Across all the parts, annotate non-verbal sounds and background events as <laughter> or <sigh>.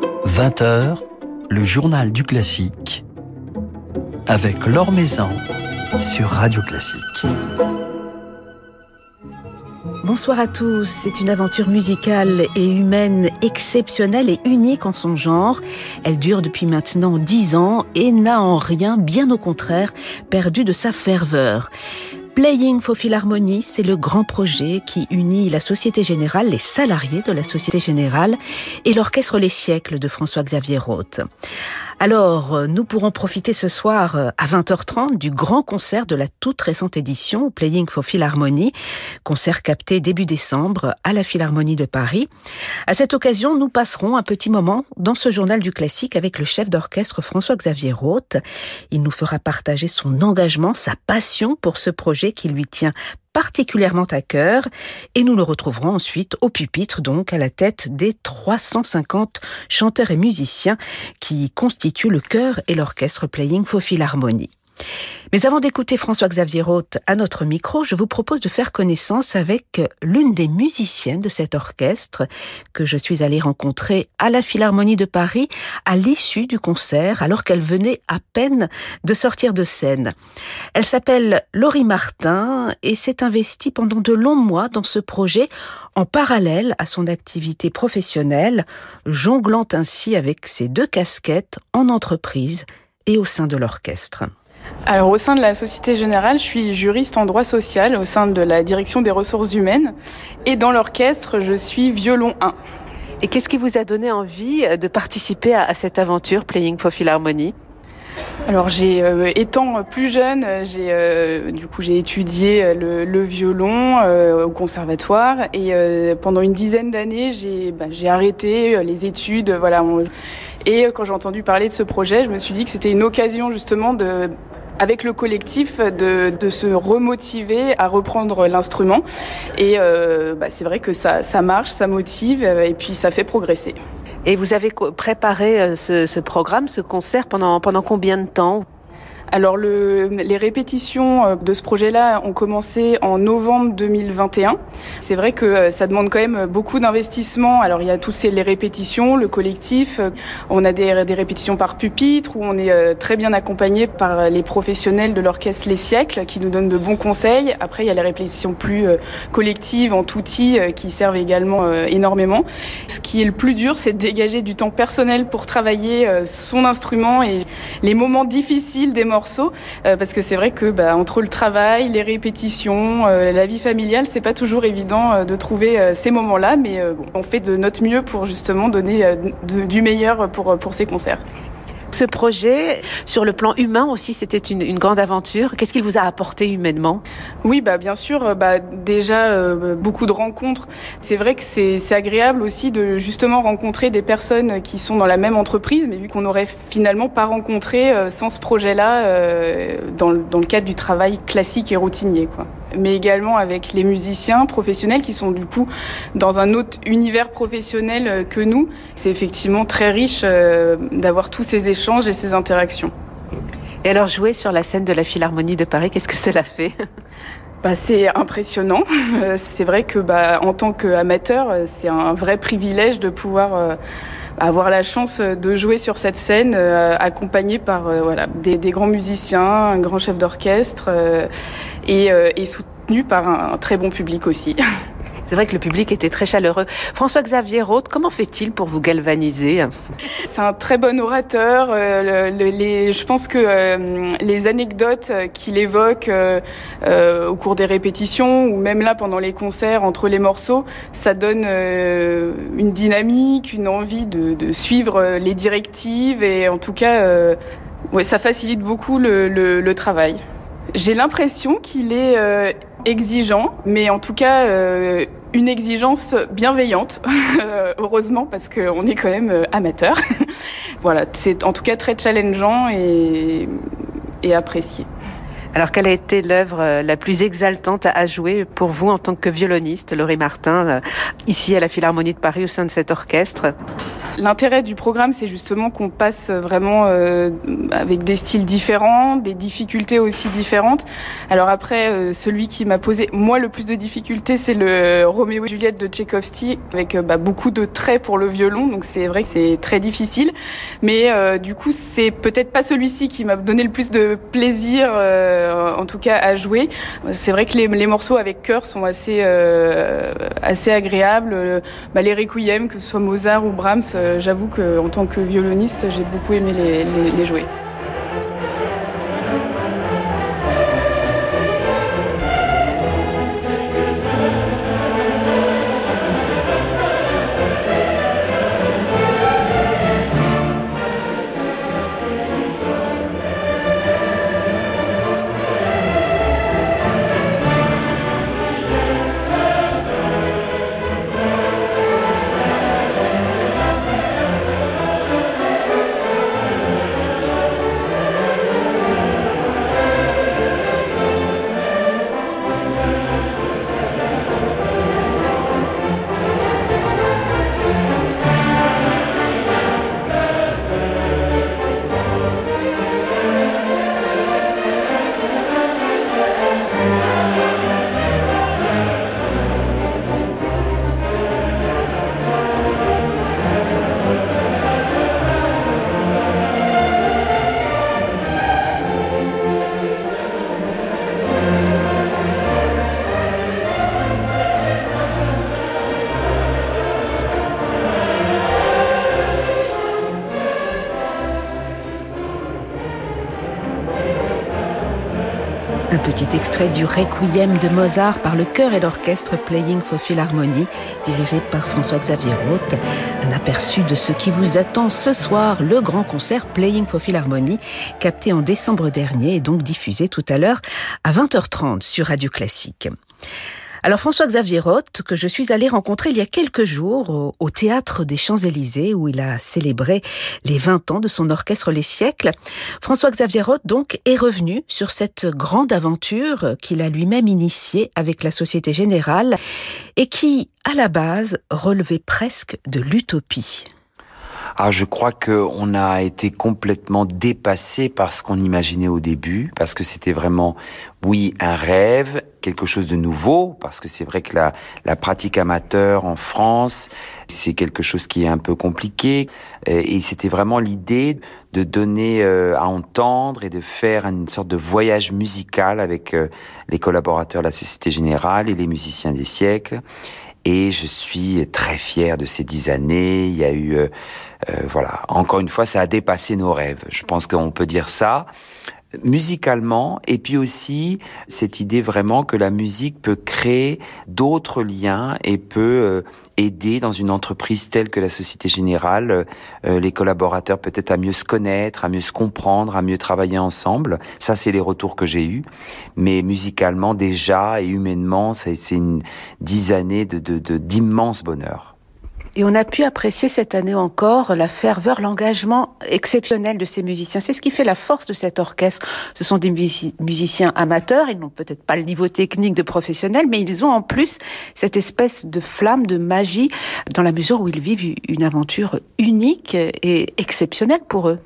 20h, le journal du classique avec Laure Maison sur Radio Classique. Bonsoir à tous. C'est une aventure musicale et humaine exceptionnelle et unique en son genre. Elle dure depuis maintenant dix ans et n'a en rien, bien au contraire, perdu de sa ferveur. Playing for Philharmonie, c'est le grand projet qui unit la Société Générale, les salariés de la Société Générale et l'Orchestre Les Siècles de François-Xavier Roth. Alors, euh, nous pourrons profiter ce soir euh, à 20h30 du grand concert de la toute récente édition Playing for Philharmonie, concert capté début décembre à la Philharmonie de Paris. À cette occasion, nous passerons un petit moment dans ce journal du classique avec le chef d'orchestre François-Xavier Roth. Il nous fera partager son engagement, sa passion pour ce projet qui lui tient particulièrement à cœur et nous le retrouverons ensuite au pupitre, donc à la tête des 350 chanteurs et musiciens qui constituent le chœur et l'orchestre Playing for Philharmonie. Mais avant d'écouter François-Xavier Roth à notre micro, je vous propose de faire connaissance avec l'une des musiciennes de cet orchestre que je suis allée rencontrer à la Philharmonie de Paris à l'issue du concert alors qu'elle venait à peine de sortir de scène. Elle s'appelle Laurie Martin et s'est investie pendant de longs mois dans ce projet en parallèle à son activité professionnelle, jonglant ainsi avec ses deux casquettes en entreprise et au sein de l'orchestre. Alors au sein de la Société Générale, je suis juriste en droit social au sein de la direction des ressources humaines et dans l'orchestre, je suis violon 1. Et qu'est-ce qui vous a donné envie de participer à, cette aventure Playing for Philharmonie? Alors j'ai euh, étant plus jeune, j'ai euh, du coup j'ai étudié le, violon euh, au conservatoire et pendant une dizaine d'années j'ai bah, j'ai arrêté les études voilà et quand j'ai entendu parler de ce projet, je me suis dit que c'était une occasion justement de avec le collectif de, de, se remotiver à reprendre l'instrument. Et euh, bah, c'est vrai que ça, ça marche, ça motive euh, et puis ça fait progresser. Et vous avez préparé euh, ce, ce programme, ce concert pendant, pendant combien de temps? Alors le, les répétitions euh, de ce projet-là ont commencé en novembre 2021. C'est vrai que euh, ça demande quand même beaucoup d'investissement. Alors il y a ces, les répétitions, le collectif, euh, on a des, répétitions par pupitre où on est très bien accompagné par les professionnels de l'orchestre Les Siècles qui nous donnent de bons conseils. Après il y a les répétitions plus collectives en outils qui servent également énormément. Ce qui est le plus dur, c'est de dégager du temps personnel pour travailler son instrument et les moments difficiles des euh, parce que c'est vrai que bah, entre le travail, les répétitions, euh, la vie familiale, c'est pas toujours évident euh, de trouver ces moments-là, mais on fait de notre mieux pour justement donner du meilleur pour ces concerts. Ce projet, sur le plan humain aussi, c'était une, grande aventure. Qu'est-ce qu'il vous a apporté humainement? Oui, bah, bien sûr, bah, déjà euh, beaucoup de rencontres. C'est vrai que c'est agréable aussi de justement rencontrer des personnes qui sont dans la même entreprise, mais vu qu'on n'aurait finalement pas rencontré euh, sans ce projet-là euh, dans, dans, le cadre du travail classique et routinier. Quoi mais également avec les musiciens professionnels qui sont du coup dans un autre univers professionnel euh, que nous. C'est effectivement très riche euh, d'avoir tous ces échanges et ces interactions. Et alors jouer sur la scène de la Philharmonie de Paris, qu'est-ce que cela fait? Bah, c'est impressionnant. C'est vrai que bah, en tant qu'amateur, c'est un vrai privilège de pouvoir euh, avoir la chance de jouer sur cette scène accompagné par voilà, des, grands musiciens, un grand chef d'orchestre et, euh, et soutenu par un, très bon public aussi. <laughs> C'est vrai que le public était très chaleureux. François-Xavier Roth, comment fait-il pour vous galvaniser? C'est un très bon orateur. Euh, je pense que euh, les anecdotes qu'il évoque au cours des répétitions ou même là pendant les concerts entre les morceaux, ça donne une dynamique, une envie de, suivre les directives et en tout cas, ça facilite beaucoup le, travail. J'ai l'impression qu'il est euh, exigeant, mais en tout cas euh, une exigence bienveillante, <laughs> heureusement parce qu'on est quand même euh, amateur. <laughs> voilà, c'est en tout cas très challengeant et, et apprécié. Alors, quelle a été l'œuvre la plus exaltante à jouer pour vous en tant que violoniste, Laurie Martin, ici à la Philharmonie de Paris au sein de cet orchestre? L'intérêt du programme, c'est justement qu'on passe vraiment euh, avec des styles différents, des difficultés aussi différentes. Alors après, euh, celui qui m'a posé moi le plus de difficultés, c'est le Roméo et Juliette de Tchaïkovski, avec euh, bah, beaucoup de traits pour le violon. Donc c'est vrai que c'est très difficile, mais du coup, c'est peut-être pas celui-ci qui m'a donné le plus de plaisir, en tout cas à jouer. C'est vrai que les, morceaux avec chœur sont assez assez agréables. Bah, les requiem, que ce soit Mozart ou Brahms euh, j'avoue qu'en tant que violoniste, j'ai beaucoup aimé les jouer. Petit extrait du Requiem de Mozart par le chœur et l'orchestre Playing for Philharmonie, dirigé par François-Xavier Roth. Un aperçu de ce qui vous attend ce soir, le grand concert Playing for Philharmonie, capté en décembre dernier et donc diffusé tout à l'heure à 20h30 sur Radio Classique. Alors François-Xavier Roth, que je suis allé rencontrer il y a quelques jours au, Théâtre des Champs-Élysées, où il a célébré les 20 ans de son orchestre Les Siècles, François-Xavier Roth donc est revenu sur cette grande aventure qu'il a lui-même initiée avec la Société Générale et qui, à la base, relevait presque de l'utopie. Ah, je crois qu'on a été complètement dépassé par ce qu'on imaginait au début, parce que c'était vraiment, oui, un rêve, quelque chose de nouveau, parce que c'est vrai que la, la pratique amateur en France, c'est quelque chose qui est un peu compliqué, et c'était vraiment l'idée de donner euh, à entendre et de faire une sorte de voyage musical avec euh, les collaborateurs de la Société Générale et les musiciens des siècles. Et je suis très fier de ces dix années. Il y a eu, euh, euh, voilà, encore une fois, ça a dépassé nos rêves. Je pense qu'on peut dire ça musicalement et puis aussi cette idée vraiment que la musique peut créer d'autres liens et peut euh, aider dans une entreprise telle que la Société Générale euh, les collaborateurs peut-être à mieux se connaître, à mieux se comprendre, à mieux travailler ensemble. Ça, c'est les retours que j'ai eus. Mais musicalement déjà et humainement, c'est une dix années de d'immense bonheur. Et on a pu apprécier cette année encore la ferveur, l'engagement exceptionnel de ces musiciens. C'est ce qui fait la force de cet orchestre. Ce sont des musiciens amateurs, ils n'ont peut-être pas le niveau technique de professionnels, mais ils ont en plus cette espèce de flamme, de magie, dans la mesure où ils vivent une aventure unique et exceptionnelle pour eux.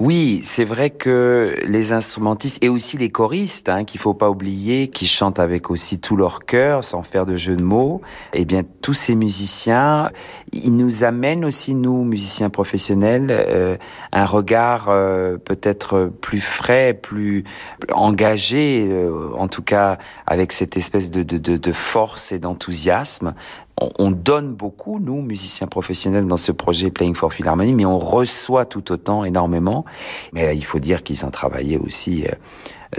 Oui, c'est vrai que les instrumentistes et aussi les choristes, hein, qu'il faut pas oublier, qui chantent avec aussi tout leur cœur, sans faire de jeu de mots. Eh bien, tous ces musiciens, ils nous amènent aussi nous, musiciens professionnels, euh, un regard euh, peut-être plus frais, plus engagé, euh, en tout cas avec cette espèce de, force et d'enthousiasme on, donne beaucoup, nous, musiciens professionnels, dans ce projet Playing for Philharmony, mais on reçoit tout autant énormément. Mais il faut dire qu'ils ont travaillé aussi euh,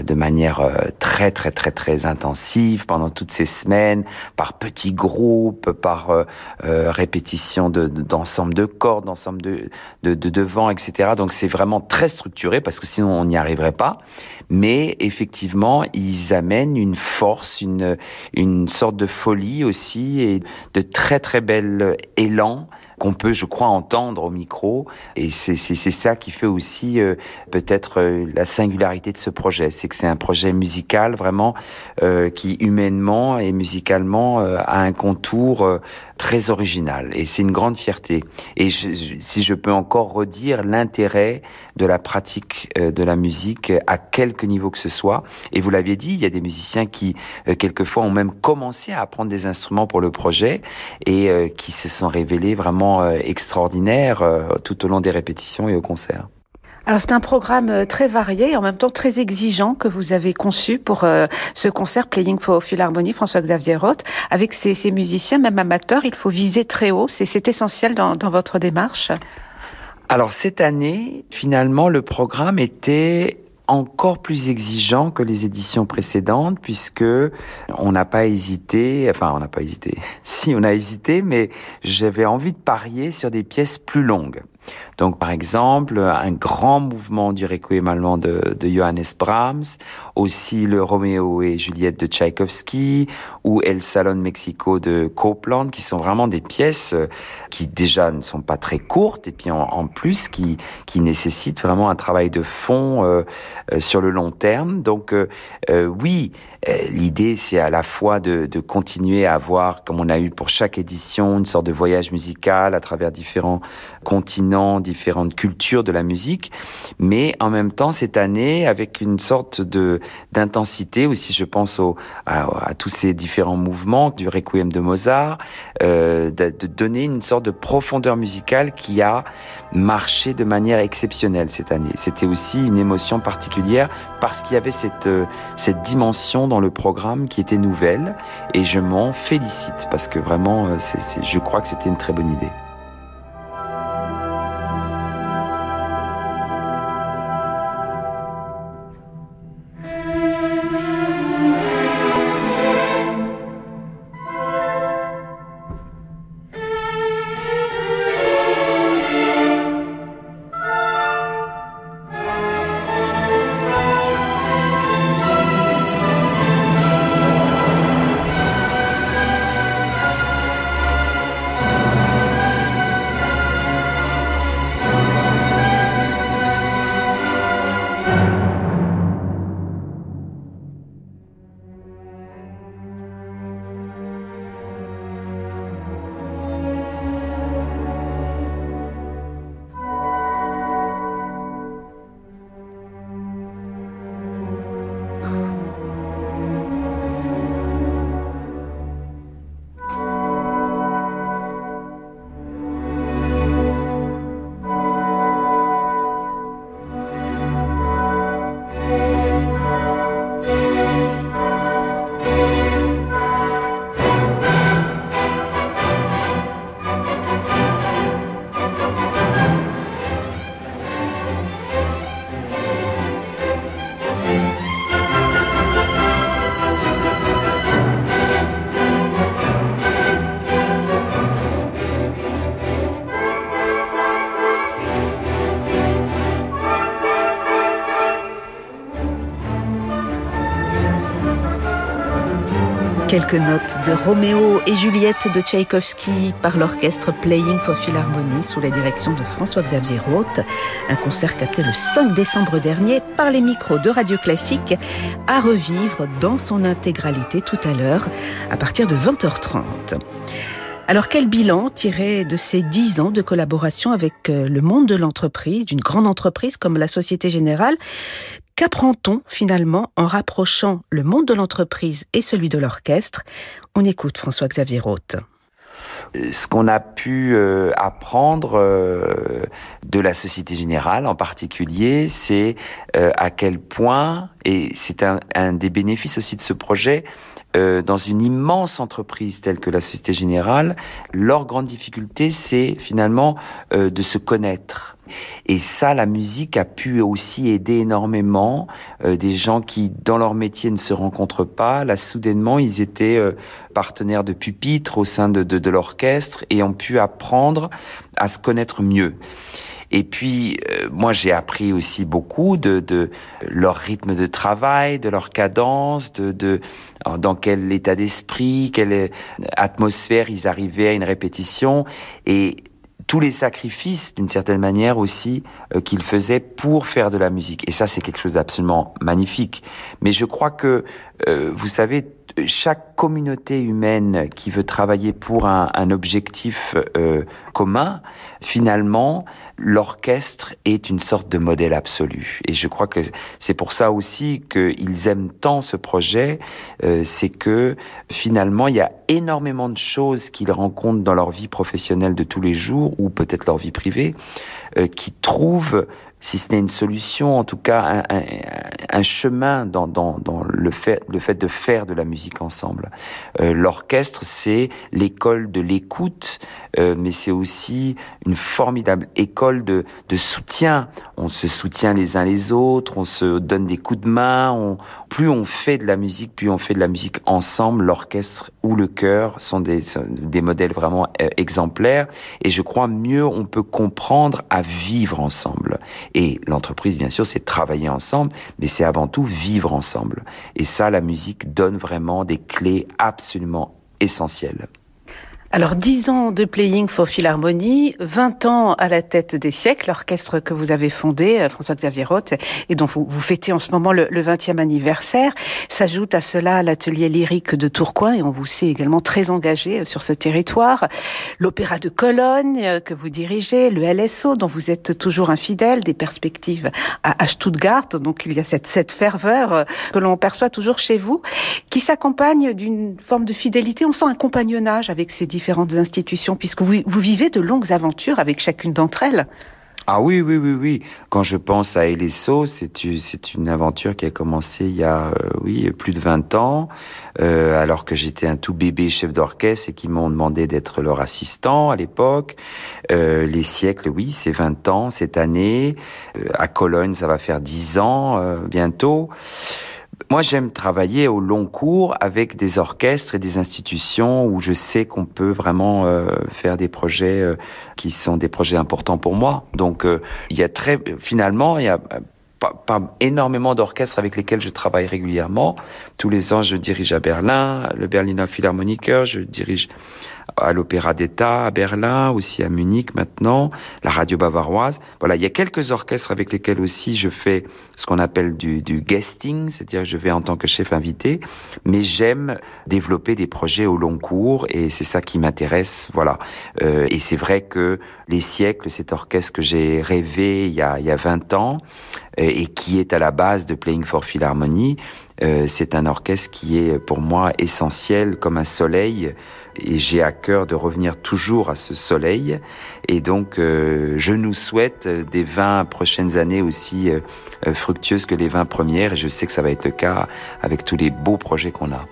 de manière euh, très très très très intensive pendant toutes ces semaines, par petits groupes, par euh, euh répétition d'ensemble de, de, cordes, d'ensemble de, de, de, etc. Donc c'est vraiment très structuré parce que sinon on n'y arriverait pas. Mais effectivement, ils amènent une force, une, une sorte de folie aussi et de très très bel élan qu'on peut, je crois, entendre au micro. Et c'est ça qui fait aussi euh, peut-être euh, la singularité de ce projet. C'est que c'est un projet musical vraiment euh, qui humainement et musicalement a un contour très original. Et c'est une grande fierté. Et si je peux encore redire l'intérêt de la pratique de la musique à quelque niveau que ce soit. Et vous l'aviez dit, il y a des musiciens qui, quelquefois, ont même commencé à apprendre des instruments pour le projet et qui se sont révélés vraiment euh, extraordinaire euh, tout au long des répétitions et au concert. Alors c'est un programme euh, très varié et en même temps très exigeant que vous avez conçu pour ce concert Playing for Philharmonie François-Xavier Roth. Avec ces, musiciens, même amateurs, il faut viser très haut. C'est essentiel dans, dans votre démarche. Alors cette année, finalement, le programme était encore plus exigeant que les éditions précédentes puisque on n'a pas hésité, enfin on n'a pas hésité, <laughs> si on a hésité, mais j'avais envie de parier sur des pièces plus longues. Donc, par exemple, un grand mouvement du requiem allemand de, de Johannes Brahms, aussi le Roméo et Juliette de Tchaïkovski, ou El Salon Mexico de Copland, qui sont vraiment des pièces euh, qui déjà ne sont pas très courtes, et puis en, plus qui, qui nécessitent vraiment un travail de fond euh, euh, sur le long terme. Donc, oui, l'idée, c'est à la fois de, de continuer à avoir, comme on a eu pour chaque édition, une sorte de voyage musical à travers différents continents, différentes cultures de la musique, mais en même temps cette année avec une sorte de d'intensité aussi, je pense à, tous ces différents mouvements du requiem de Mozart, euh, de, de, donner une sorte de profondeur musicale qui a marché de manière exceptionnelle cette année. C'était aussi une émotion particulière parce qu'il y avait cette euh, cette dimension dans le programme qui était nouvelle et je m'en félicite parce que vraiment, euh, c'est, je crois que c'était une très bonne idée. Quelques notes de Roméo et Juliette de Tchaïkovski par l'orchestre Playing for Philharmonie sous la direction de François-Xavier Roth. Un concert capté le 5 décembre dernier par les micros de Radio Classique à revivre dans son intégralité tout à l'heure à partir de 20h30. Alors quel bilan tirer de ces dix ans de collaboration avec euh, le monde de l'entreprise, d'une grande entreprise comme la Société Générale? Qu'apprend-on finalement en rapprochant le monde de l'entreprise et celui de l'orchestre? On écoute François-Xavier Roth ce qu'on a pu euh, apprendre euh, de la Société Générale en particulier, c'est euh, à quel point, et c'est un, des bénéfices aussi de ce projet, dans une immense entreprise telle que la Société Générale, leur grande difficulté, c'est finalement de se connaître et ça, la musique a pu aussi aider énormément euh, des gens qui, dans leur métier, ne se rencontrent pas. Là, soudainement, ils étaient euh, partenaires de pupitre au sein de, de, l'orchestre et ont pu apprendre à se connaître mieux. Et puis, euh, moi, j'ai appris aussi beaucoup de, de, leur rythme de travail, de leur cadence, de, de dans quel état d'esprit, quelle atmosphère ils arrivaient à une répétition. Et tous les sacrifices, d'une certaine manière aussi, euh, qu'il faisait pour faire de la musique. Et ça, c'est quelque chose d'absolument magnifique. Mais je crois que, euh, vous savez, chaque communauté humaine qui veut travailler pour un, un objectif euh, commun, finalement, l'orchestre est une sorte de modèle absolu. Et je crois que c'est pour ça aussi qu'ils aiment tant ce projet, euh, c'est que finalement, il y a énormément de choses qu'ils rencontrent dans leur vie professionnelle de tous les jours, ou peut-être leur vie privée, euh, qui trouvent si ce n'est une solution, en tout cas un, un, un chemin dans, dans, dans, le, fait, le fait de faire de la musique ensemble. Euh, L'orchestre, c'est l'école de l'écoute, euh, mais c'est aussi une formidable école de, de, soutien. On se soutient les uns les autres, on se donne des coups de main. On, plus on fait de la musique, plus on fait de la musique ensemble. L'orchestre ou le chœur sont des, des modèles vraiment euh, exemplaires. Et je crois mieux on peut comprendre à vivre ensemble. Et l'entreprise, bien sûr, c'est travailler ensemble, mais c'est avant tout vivre ensemble. Et ça, la musique donne vraiment des clés absolument essentielles. Alors, 10 ans de Playing for Philharmonie, 20 ans à la tête des siècles, l'orchestre que vous avez fondé, euh, François-Xavier Roth, et dont vous, vous fêtez en ce moment le, le 20e anniversaire. S'ajoute à cela l'atelier lyrique de Tourcoing, et on vous sait également très engagé euh, sur ce territoire. L'opéra de Cologne euh, que vous dirigez, le LSO dont vous êtes toujours infidèle, des perspectives à, à Stuttgart. Donc, il y a cette, cette ferveur que l'on perçoit toujours chez vous, qui s'accompagne d'une forme de fidélité. On sent un compagnonnage avec ces différents différentes institutions, puisque vous, vivez de longues aventures avec chacune d'entre elles. Ah oui, oui, oui, oui. Quand je pense à Elesso, c'est une aventure qui a commencé il y a, euh, oui, plus de 20 ans, euh, alors que j'étais un tout bébé chef d'orchestre et qui m'ont demandé d'être leur assistant à l'époque. Euh, les siècles, oui, c'est 20 ans cette année. À Cologne, ça va faire 10 ans bientôt. Moi, j'aime travailler au long cours avec des orchestres et des institutions où je sais qu'on peut vraiment euh, faire des projets euh, qui sont des projets importants pour moi. Donc, euh, il y a très, finalement, il y a pas, pas énormément d'orchestres avec lesquels je travaille régulièrement. Tous les ans, je dirige à Berlin, le Berliner Philharmoniker, je dirige à l'Opéra d'État à Berlin, aussi à Munich maintenant, la radio bavaroise. Voilà, il y a quelques orchestres avec lesquels aussi je fais ce qu'on appelle du, du guesting, c'est-à-dire je vais en tant que chef invité, mais j'aime développer des projets au long cours et c'est ça qui m'intéresse. Voilà, euh, et c'est vrai que les siècles, cet orchestre que j'ai rêvé il y a, il y a 20 ans euh, et qui est à la base de Playing for Philharmonie, euh, c'est un orchestre qui est pour moi essentiel comme un soleil et j'ai à cœur de revenir toujours à ce soleil. Et donc, euh, je nous souhaite des 20 prochaines années aussi euh, fructueuses que les 20 premières. Et je sais que ça va être le cas avec tous les beaux projets qu'on a.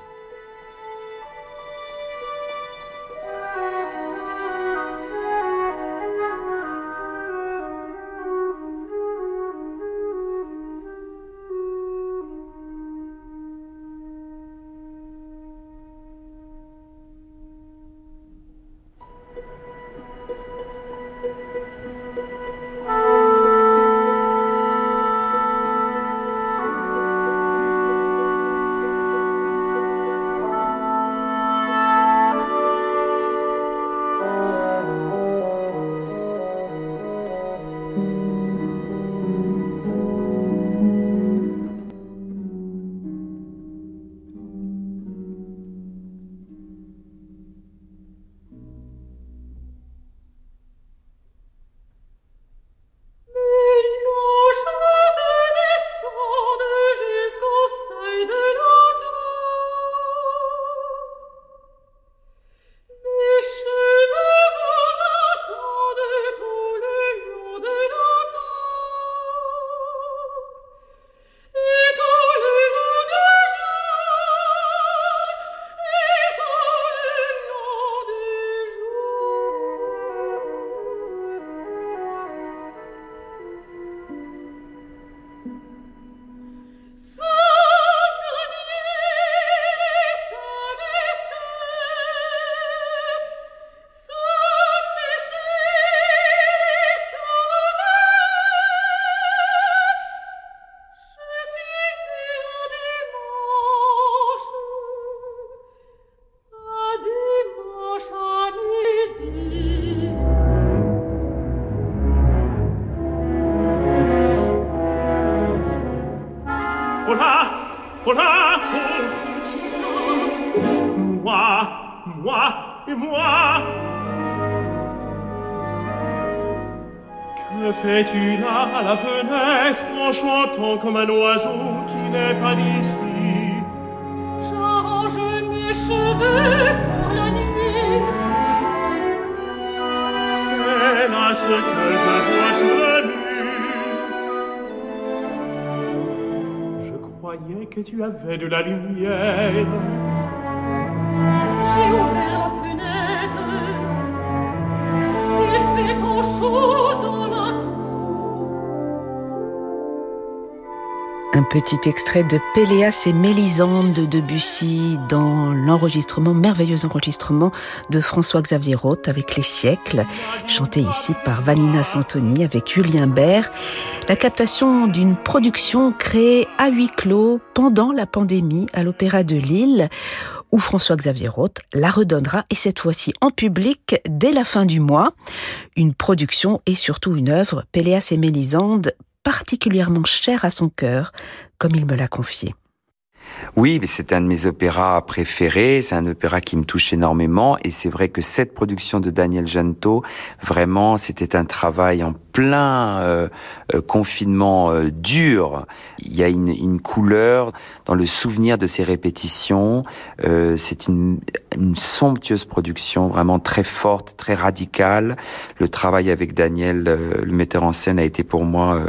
fais-tu là à la fenêtre en chantant comme un oiseau qui n'est pas d'ici? J'arrange mes cheveux pour la nuit. C'est là ce que je vois croyais que tu avais de la lumière. J'ai ouvert Un petit extrait de Péléas et Mélisande de Debussy dans l'enregistrement, merveilleux enregistrement de François-Xavier Roth avec Les siècles, chanté ici par Vanina Santoni avec Julien Bert. La captation d'une production créée à huis clos pendant la pandémie à l'Opéra de Lille où François-Xavier Roth la redonnera et cette fois-ci en public dès la fin du mois. Une production et surtout une œuvre, Péléas et Mélisande, particulièrement chère à son cœur, comme il me l'a confié. Oui, mais c'est un de mes opéras préférés. C'est un opéra qui me touche énormément. Et c'est vrai que cette production de Daniel Janto, vraiment, c'était un travail en plein euh, euh, confinement euh, dur. Il y a une, couleur dans le souvenir de ces répétitions. C'est une, somptueuse production, vraiment très forte, très radicale. Le travail avec Daniel, le metteur en scène, a été pour moi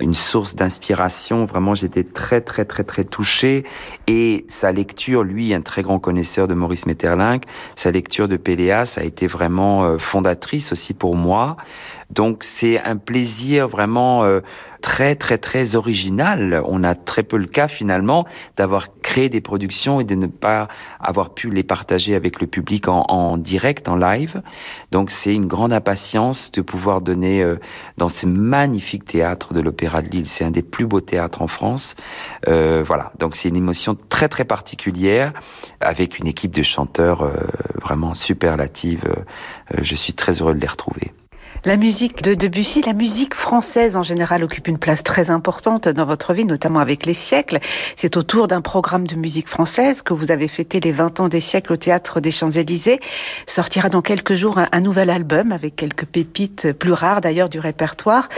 une source d'inspiration. Vraiment, j'étais très, très, très, très touché. Et sa lecture, lui, un très grand connaisseur de Maurice Metterlinck, sa lecture de Péléas a été vraiment euh, fondatrice aussi pour moi. Donc c'est un plaisir vraiment euh, très très très original. On a très peu le cas finalement d'avoir créé des productions et de ne pas avoir pu les partager avec le public en, en direct, en live. Donc c'est une grande impatience de pouvoir donner euh, dans ce magnifique théâtre de l'Opéra de Lille. C'est un des plus beaux théâtres en France. Euh, voilà, donc c'est une émotion très très particulière avec une équipe de chanteurs euh, vraiment superlative. Euh, je suis très heureux de les retrouver. La musique de Debussy, la musique française en général occupe une place très importante dans votre vie, notamment avec les siècles. C'est autour d'un programme de musique française que vous avez fêté les 20 ans des siècles au théâtre des Champs-Élysées. Sortira dans quelques jours un, nouvel album avec quelques pépites plus rares d'ailleurs du répertoire,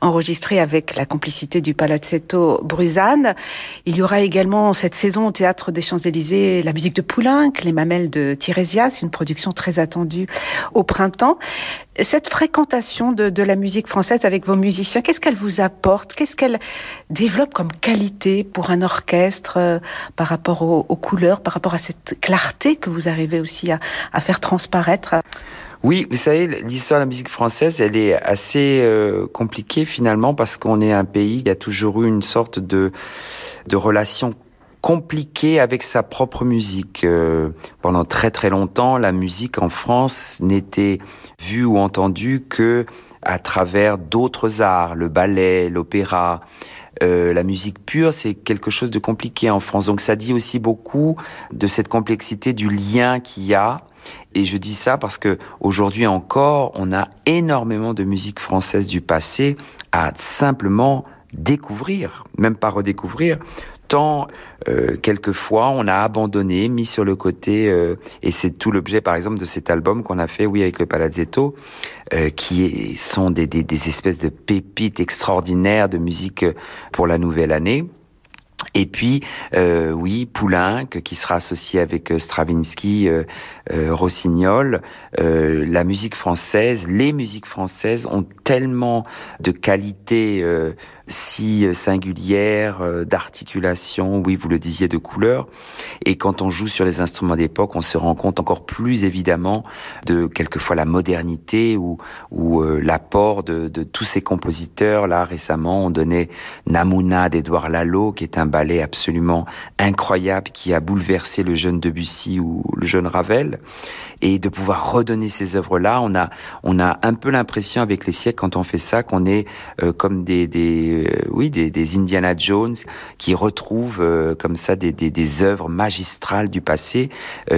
enregistré avec la complicité du Palazzetto Bruzane. Il y aura également cette saison au théâtre des Champs-Élysées la musique de Poulenc, les mamelles de Tirésias, une production très attendue au printemps. Cette fréquentation de, la musique française avec vos musiciens, qu'est-ce qu'elle vous apporte? Qu'est-ce qu'elle développe comme qualité pour un orchestre euh, par rapport aux, couleurs, par rapport à cette clarté que vous arrivez aussi à, faire transparaître? Oui, vous savez, l'histoire de la musique française, elle est assez euh, compliquée finalement parce qu'on est un pays qui a toujours eu une sorte de, relation compliqué avec sa propre musique. Euh, pendant très très longtemps, la musique en France n'était vue ou entendue que à travers d'autres arts, le ballet, l'opéra. Euh, la musique pure, c'est quelque chose de compliqué en France. Donc ça dit aussi beaucoup de cette complexité du lien qu'il y a. Et je dis ça parce que aujourd'hui encore, on a énormément de musique française du passé à simplement découvrir, même pas redécouvrir, tant euh, quelquefois on a abandonné, mis sur le côté, euh, et c'est tout l'objet par exemple de cet album qu'on a fait, oui, avec le Palazzetto, euh, qui sont des, des, des espèces de pépites extraordinaires de musique pour la nouvelle année. Et puis, euh, oui, Poulenc, qui sera associé avec Stravinsky, euh, euh, Rossignol. la musique française, les musiques françaises ont tellement de qualités si singulière d'articulation, oui, vous le disiez, de couleur. Et quand on joue sur les instruments d'époque, on se rend compte encore plus évidemment de quelquefois la modernité ou, ou euh, l'apport de, de, tous ces compositeurs. Là, récemment, on donnait Namuna d'Edouard Lalo, qui est un ballet absolument incroyable qui a bouleversé le jeune Debussy ou le jeune Ravel. Et de pouvoir redonner ces œuvres-là. On a, on a un peu l'impression avec les siècles quand on fait ça qu'on est euh, comme des, des euh, oui, des, Indiana Jones qui retrouvent euh, comme ça des, des, des, œuvres magistrales du passé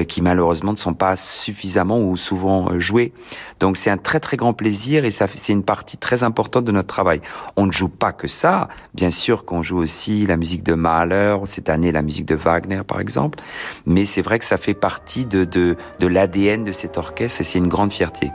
qui malheureusement ne sont pas suffisamment ou souvent jouées. Donc c'est un très très grand plaisir et ça c'est une partie très importante de notre travail. On ne joue pas que ça, bien sûr qu'on joue aussi la musique de Mahler, cette année la musique de Wagner par exemple, mais c'est vrai que ça fait partie de, de, de l'ADN de cet orchestre et c'est une grande fierté.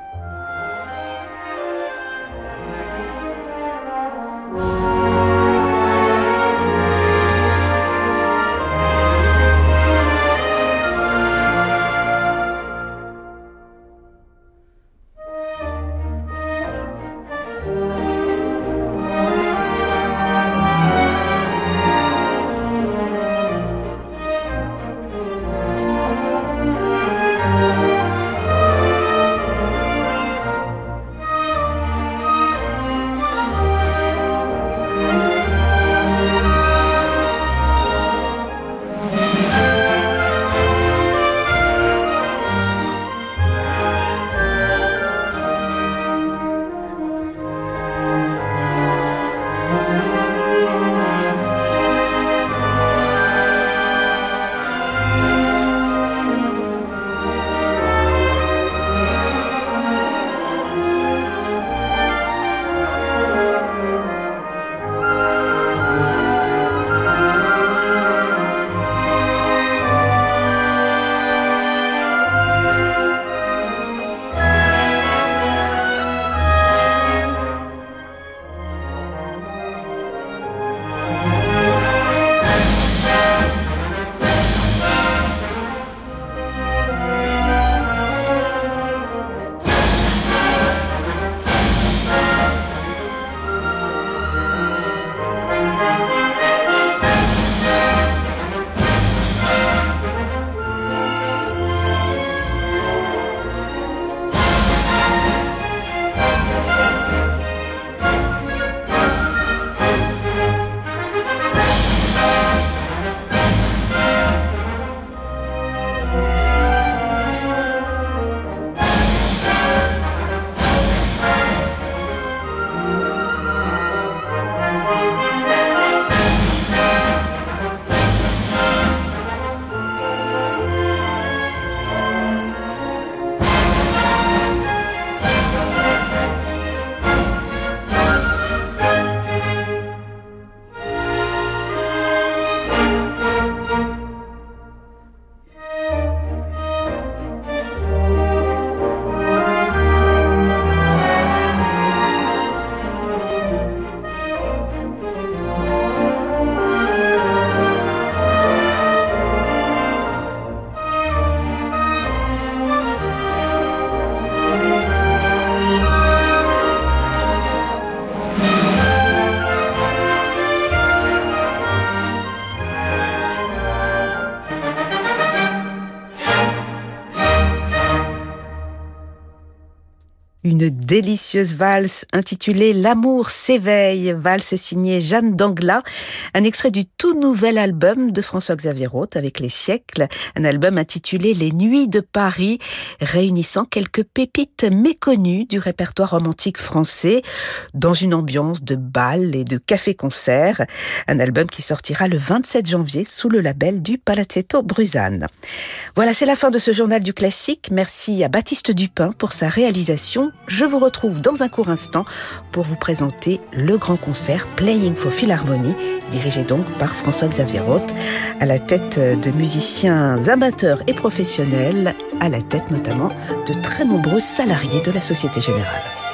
Une délicieuse valse intitulée L'amour s'éveille. Valse signée Jeanne Dangla, un extrait du tout nouvel album de François-Xavier Roth avec les siècles, un album intitulé Les Nuits de Paris, réunissant quelques pépites méconnues du répertoire romantique français dans une ambiance de bal et de café-concert. Un album qui sortira le 27 janvier sous le label du Palazzetto Bruzane. Voilà, c'est la fin de ce journal du classique. Merci à Baptiste Dupin pour sa réalisation. Je vous retrouve dans un court instant pour vous présenter le grand concert Playing for Philharmonie, dirigé donc par François-Xavier Roth, à la tête de musiciens amateurs et professionnels, à la tête notamment de très nombreux salariés de la Société Générale.